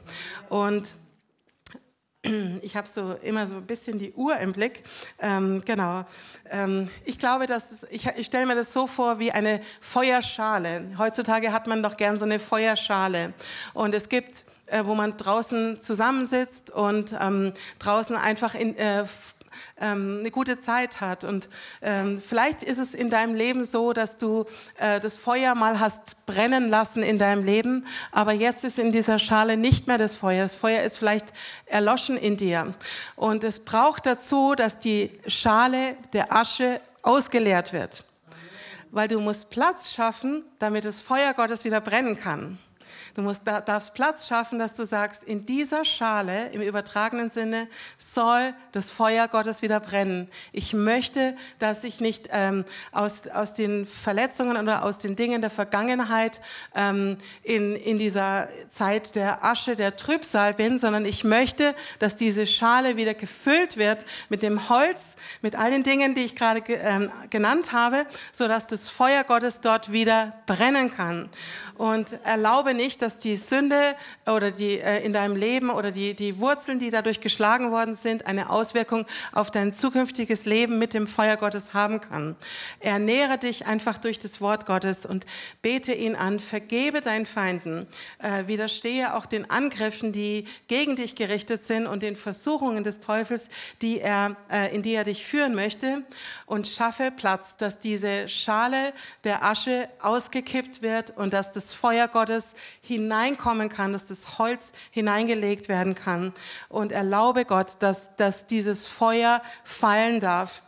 Und *clears throat* ich habe so immer so ein bisschen die Uhr im Blick. Ähm, genau. Ähm, ich glaube, dass es, ich, ich stelle mir das so vor wie eine Feuerschale. Heutzutage hat man doch gern so eine Feuerschale. Und es gibt, äh, wo man draußen zusammensitzt und ähm, draußen einfach in, äh, ähm, eine gute Zeit hat. Und ähm, vielleicht ist es in deinem Leben so, dass du äh, das Feuer mal hast brennen lassen in deinem Leben, aber jetzt ist in dieser Schale nicht mehr das Feuer. Das Feuer ist vielleicht erloschen in dir. Und es braucht dazu, dass die Schale der Asche ausgeleert wird. Weil du musst Platz schaffen, damit das Feuer Gottes wieder brennen kann. Du musst, darfst Platz schaffen, dass du sagst, in dieser Schale, im übertragenen Sinne, soll das Feuer Gottes wieder brennen. Ich möchte, dass ich nicht ähm, aus, aus den Verletzungen oder aus den Dingen der Vergangenheit ähm, in, in dieser Zeit der Asche, der Trübsal bin, sondern ich möchte, dass diese Schale wieder gefüllt wird mit dem Holz, mit all den Dingen, die ich gerade ähm, genannt habe, sodass das Feuer Gottes dort wieder brennen kann. Und erlaube nicht, dass dass die Sünde oder die äh, in deinem Leben oder die, die Wurzeln, die dadurch geschlagen worden sind, eine Auswirkung auf dein zukünftiges Leben mit dem Feuer Gottes haben kann. Ernähre dich einfach durch das Wort Gottes und bete ihn an, vergebe deinen Feinden, äh, widerstehe auch den Angriffen, die gegen dich gerichtet sind und den Versuchungen des Teufels, die er, äh, in die er dich führen möchte. Und schaffe Platz, dass diese Schale der Asche ausgekippt wird und dass das Feuer Gottes hineinkommen kann, dass das Holz hineingelegt werden kann. Und erlaube Gott, dass, dass dieses Feuer fallen darf.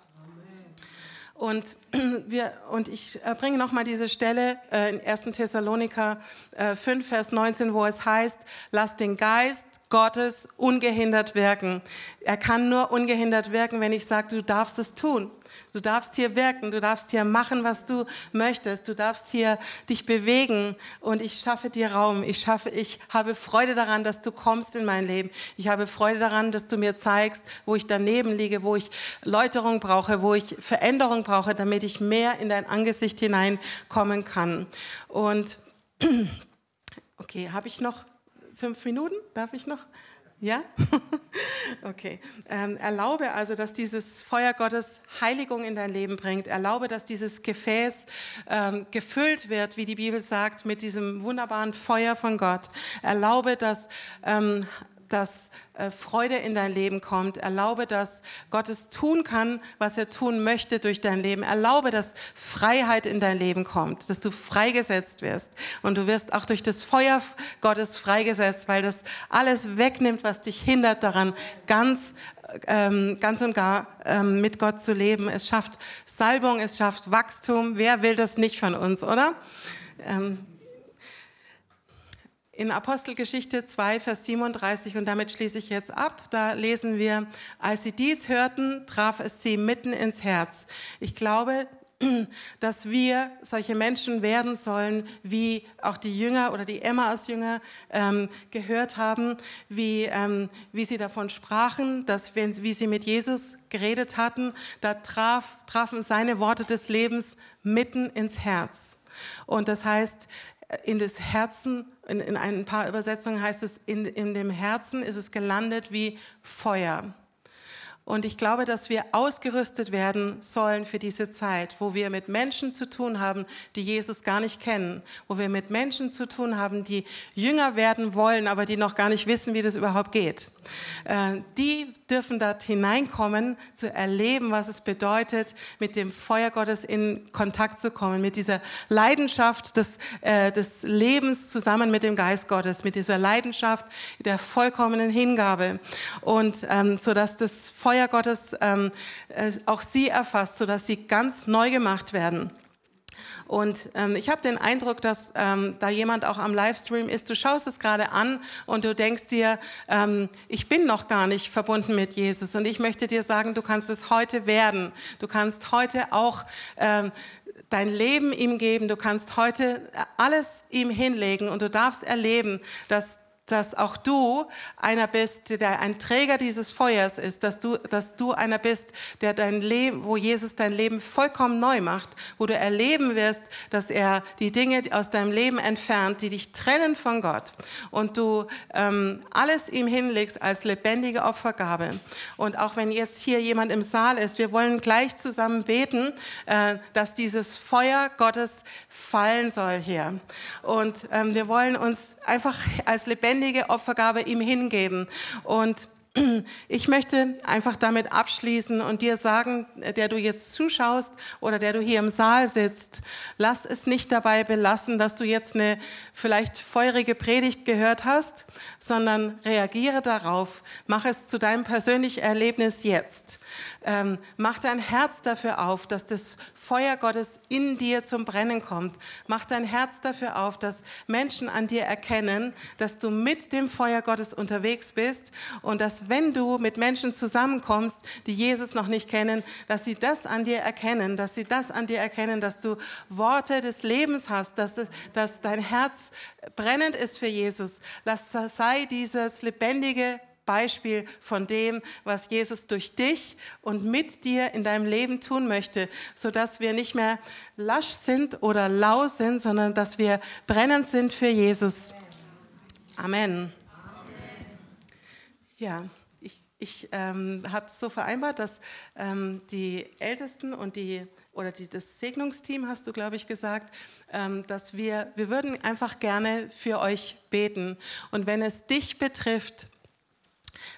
Und, *clears throat* wir, und ich äh, bringe nochmal diese Stelle äh, in 1. Thessaloniker 5, äh, Vers 19, wo es heißt, lass den Geist Gottes ungehindert wirken. Er kann nur ungehindert wirken, wenn ich sage, du darfst es tun. Du darfst hier wirken, du darfst hier machen, was du möchtest. Du darfst hier dich bewegen und ich schaffe dir Raum. Ich schaffe, ich habe Freude daran, dass du kommst in mein Leben. Ich habe Freude daran, dass du mir zeigst, wo ich daneben liege, wo ich Läuterung brauche, wo ich Veränderung brauche, damit ich mehr in dein Angesicht hineinkommen kann. Und *clears throat* okay, habe ich noch fünf Minuten? Darf ich noch? Ja? *laughs* okay. Ähm, erlaube also, dass dieses Feuer Gottes Heiligung in dein Leben bringt. Erlaube, dass dieses Gefäß ähm, gefüllt wird, wie die Bibel sagt, mit diesem wunderbaren Feuer von Gott. Erlaube, dass ähm, dass äh, Freude in dein Leben kommt. Erlaube, dass Gott es tun kann, was er tun möchte durch dein Leben. Erlaube, dass Freiheit in dein Leben kommt, dass du freigesetzt wirst. Und du wirst auch durch das Feuer Gottes freigesetzt, weil das alles wegnimmt, was dich hindert daran, ganz ähm, ganz und gar ähm, mit Gott zu leben. Es schafft Salbung, es schafft Wachstum. Wer will das nicht von uns, oder? Ähm, in Apostelgeschichte 2, Vers 37, und damit schließe ich jetzt ab, da lesen wir, als sie dies hörten, traf es sie mitten ins Herz. Ich glaube, *clears throat* dass wir solche Menschen werden sollen, wie auch die Jünger oder die Emma als Jünger ähm, gehört haben, wie, ähm, wie sie davon sprachen, dass wenn, wie sie mit Jesus geredet hatten, da traf, trafen seine Worte des Lebens mitten ins Herz. Und das heißt, in das Herzen, in, in ein paar Übersetzungen heißt es, in, in dem Herzen ist es gelandet wie Feuer. Und ich glaube, dass wir ausgerüstet werden sollen für diese Zeit, wo wir mit Menschen zu tun haben, die Jesus gar nicht kennen, wo wir mit Menschen zu tun haben, die Jünger werden wollen, aber die noch gar nicht wissen, wie das überhaupt geht. Äh, die dürfen dort hineinkommen, zu erleben, was es bedeutet, mit dem Feuer Gottes in Kontakt zu kommen, mit dieser Leidenschaft des, äh, des Lebens zusammen mit dem Geist Gottes, mit dieser Leidenschaft der vollkommenen Hingabe. Und ähm, so dass das Feuer Gottes ähm, äh, auch sie erfasst, so dass sie ganz neu gemacht werden. Und ähm, ich habe den Eindruck, dass ähm, da jemand auch am Livestream ist. Du schaust es gerade an und du denkst dir, ähm, ich bin noch gar nicht verbunden mit Jesus. Und ich möchte dir sagen, du kannst es heute werden. Du kannst heute auch ähm, dein Leben ihm geben. Du kannst heute alles ihm hinlegen und du darfst erleben, dass dass auch du einer bist, der ein Träger dieses Feuers ist, dass du, dass du einer bist, der dein Leben, wo Jesus dein Leben vollkommen neu macht, wo du erleben wirst, dass er die Dinge aus deinem Leben entfernt, die dich trennen von Gott und du ähm, alles ihm hinlegst als lebendige Opfergabe. Und auch wenn jetzt hier jemand im Saal ist, wir wollen gleich zusammen beten, äh, dass dieses Feuer Gottes fallen soll hier. Und ähm, wir wollen uns einfach als lebendige Opfergabe ihm hingeben. Und *clears throat* ich möchte einfach damit abschließen und dir sagen, der du jetzt zuschaust oder der du hier im Saal sitzt, lass es nicht dabei belassen, dass du jetzt eine vielleicht feurige Predigt gehört hast, sondern reagiere darauf, mach es zu deinem persönlichen Erlebnis jetzt. Ähm, mach dein Herz dafür auf, dass das Feuer Gottes in dir zum Brennen kommt. Mach dein Herz dafür auf, dass Menschen an dir erkennen, dass du mit dem Feuer Gottes unterwegs bist und dass wenn du mit Menschen zusammenkommst, die Jesus noch nicht kennen, dass sie das an dir erkennen, dass sie das an dir erkennen, dass du Worte des Lebens hast, dass, dass dein Herz brennend ist für Jesus. Lass sei dieses lebendige Beispiel von dem, was Jesus durch dich und mit dir in deinem Leben tun möchte, sodass wir nicht mehr lasch sind oder lau sind, sondern dass wir brennend sind für Jesus. Amen. Ja, ich, ich ähm, habe so vereinbart, dass ähm, die Ältesten und die oder die, das Segnungsteam hast du, glaube ich, gesagt, ähm, dass wir, wir würden einfach gerne für euch beten. Und wenn es dich betrifft,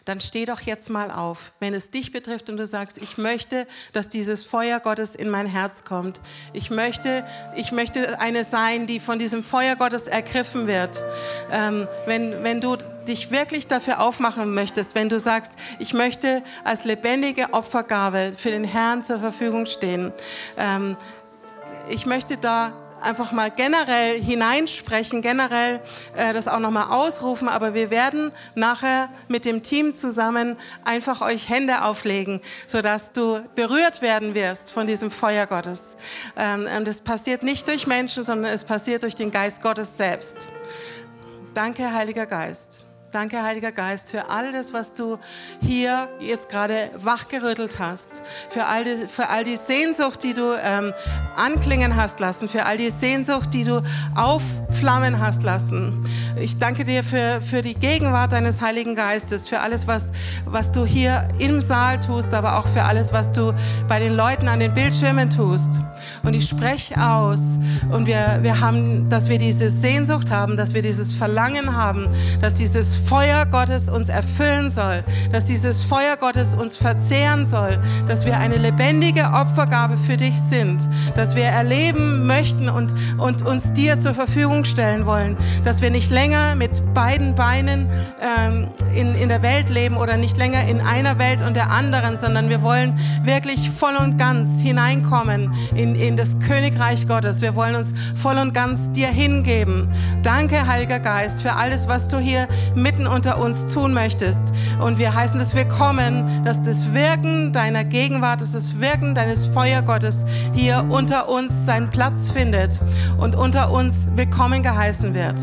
dann steh doch jetzt mal auf, wenn es dich betrifft und du sagst, ich möchte, dass dieses Feuer Gottes in mein Herz kommt. Ich möchte, ich möchte eine sein, die von diesem Feuer Gottes ergriffen wird. Ähm, wenn, wenn du dich wirklich dafür aufmachen möchtest, wenn du sagst, ich möchte als lebendige Opfergabe für den Herrn zur Verfügung stehen, ähm, ich möchte da einfach mal generell hineinsprechen, generell äh, das auch nochmal ausrufen, aber wir werden nachher mit dem Team zusammen einfach euch Hände auflegen, sodass du berührt werden wirst von diesem Feuer Gottes. Ähm, und es passiert nicht durch Menschen, sondern es passiert durch den Geist Gottes selbst. Danke, Heiliger Geist. Danke, Heiliger Geist, für all das, was du hier jetzt gerade wachgerüttelt hast, für all die, für all die Sehnsucht, die du ähm, anklingen hast lassen, für all die Sehnsucht, die du aufflammen hast lassen. Ich danke dir für, für die Gegenwart deines Heiligen Geistes, für alles, was, was du hier im Saal tust, aber auch für alles, was du bei den Leuten an den Bildschirmen tust. Und ich spreche aus und wir, wir haben, dass wir diese Sehnsucht haben, dass wir dieses Verlangen haben, dass dieses Feuer Gottes uns erfüllen soll, dass dieses Feuer Gottes uns verzehren soll, dass wir eine lebendige Opfergabe für dich sind, dass wir erleben möchten und, und uns dir zur Verfügung stellen wollen, dass wir nicht länger mit beiden Beinen ähm, in, in der Welt leben oder nicht länger in einer Welt und der anderen, sondern wir wollen wirklich voll und ganz hineinkommen in, in das Königreich Gottes. Wir wollen uns voll und ganz dir hingeben. Danke, Heiliger Geist, für alles, was du hier mit mitten unter uns tun möchtest. Und wir heißen es willkommen, dass das Wirken deiner Gegenwart, dass das Wirken deines Feuergottes hier unter uns seinen Platz findet und unter uns willkommen geheißen wird.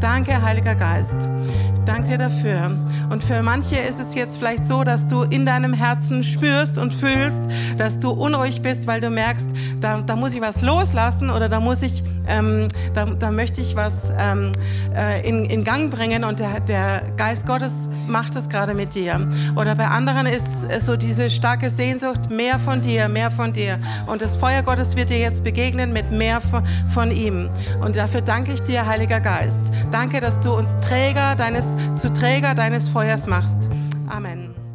Danke, Heiliger Geist. Ich danke dir dafür. Und für manche ist es jetzt vielleicht so, dass du in deinem Herzen spürst und fühlst, dass du unruhig bist, weil du merkst, da, da muss ich was loslassen oder da muss ich ähm, da, da, möchte ich was ähm, äh, in, in, Gang bringen und der, der Geist Gottes macht es gerade mit dir. Oder bei anderen ist es so diese starke Sehnsucht, mehr von dir, mehr von dir. Und das Feuer Gottes wird dir jetzt begegnen mit mehr von, von ihm. Und dafür danke ich dir, Heiliger Geist. Danke, dass du uns Träger deines, zu Träger deines Feuers machst. Amen.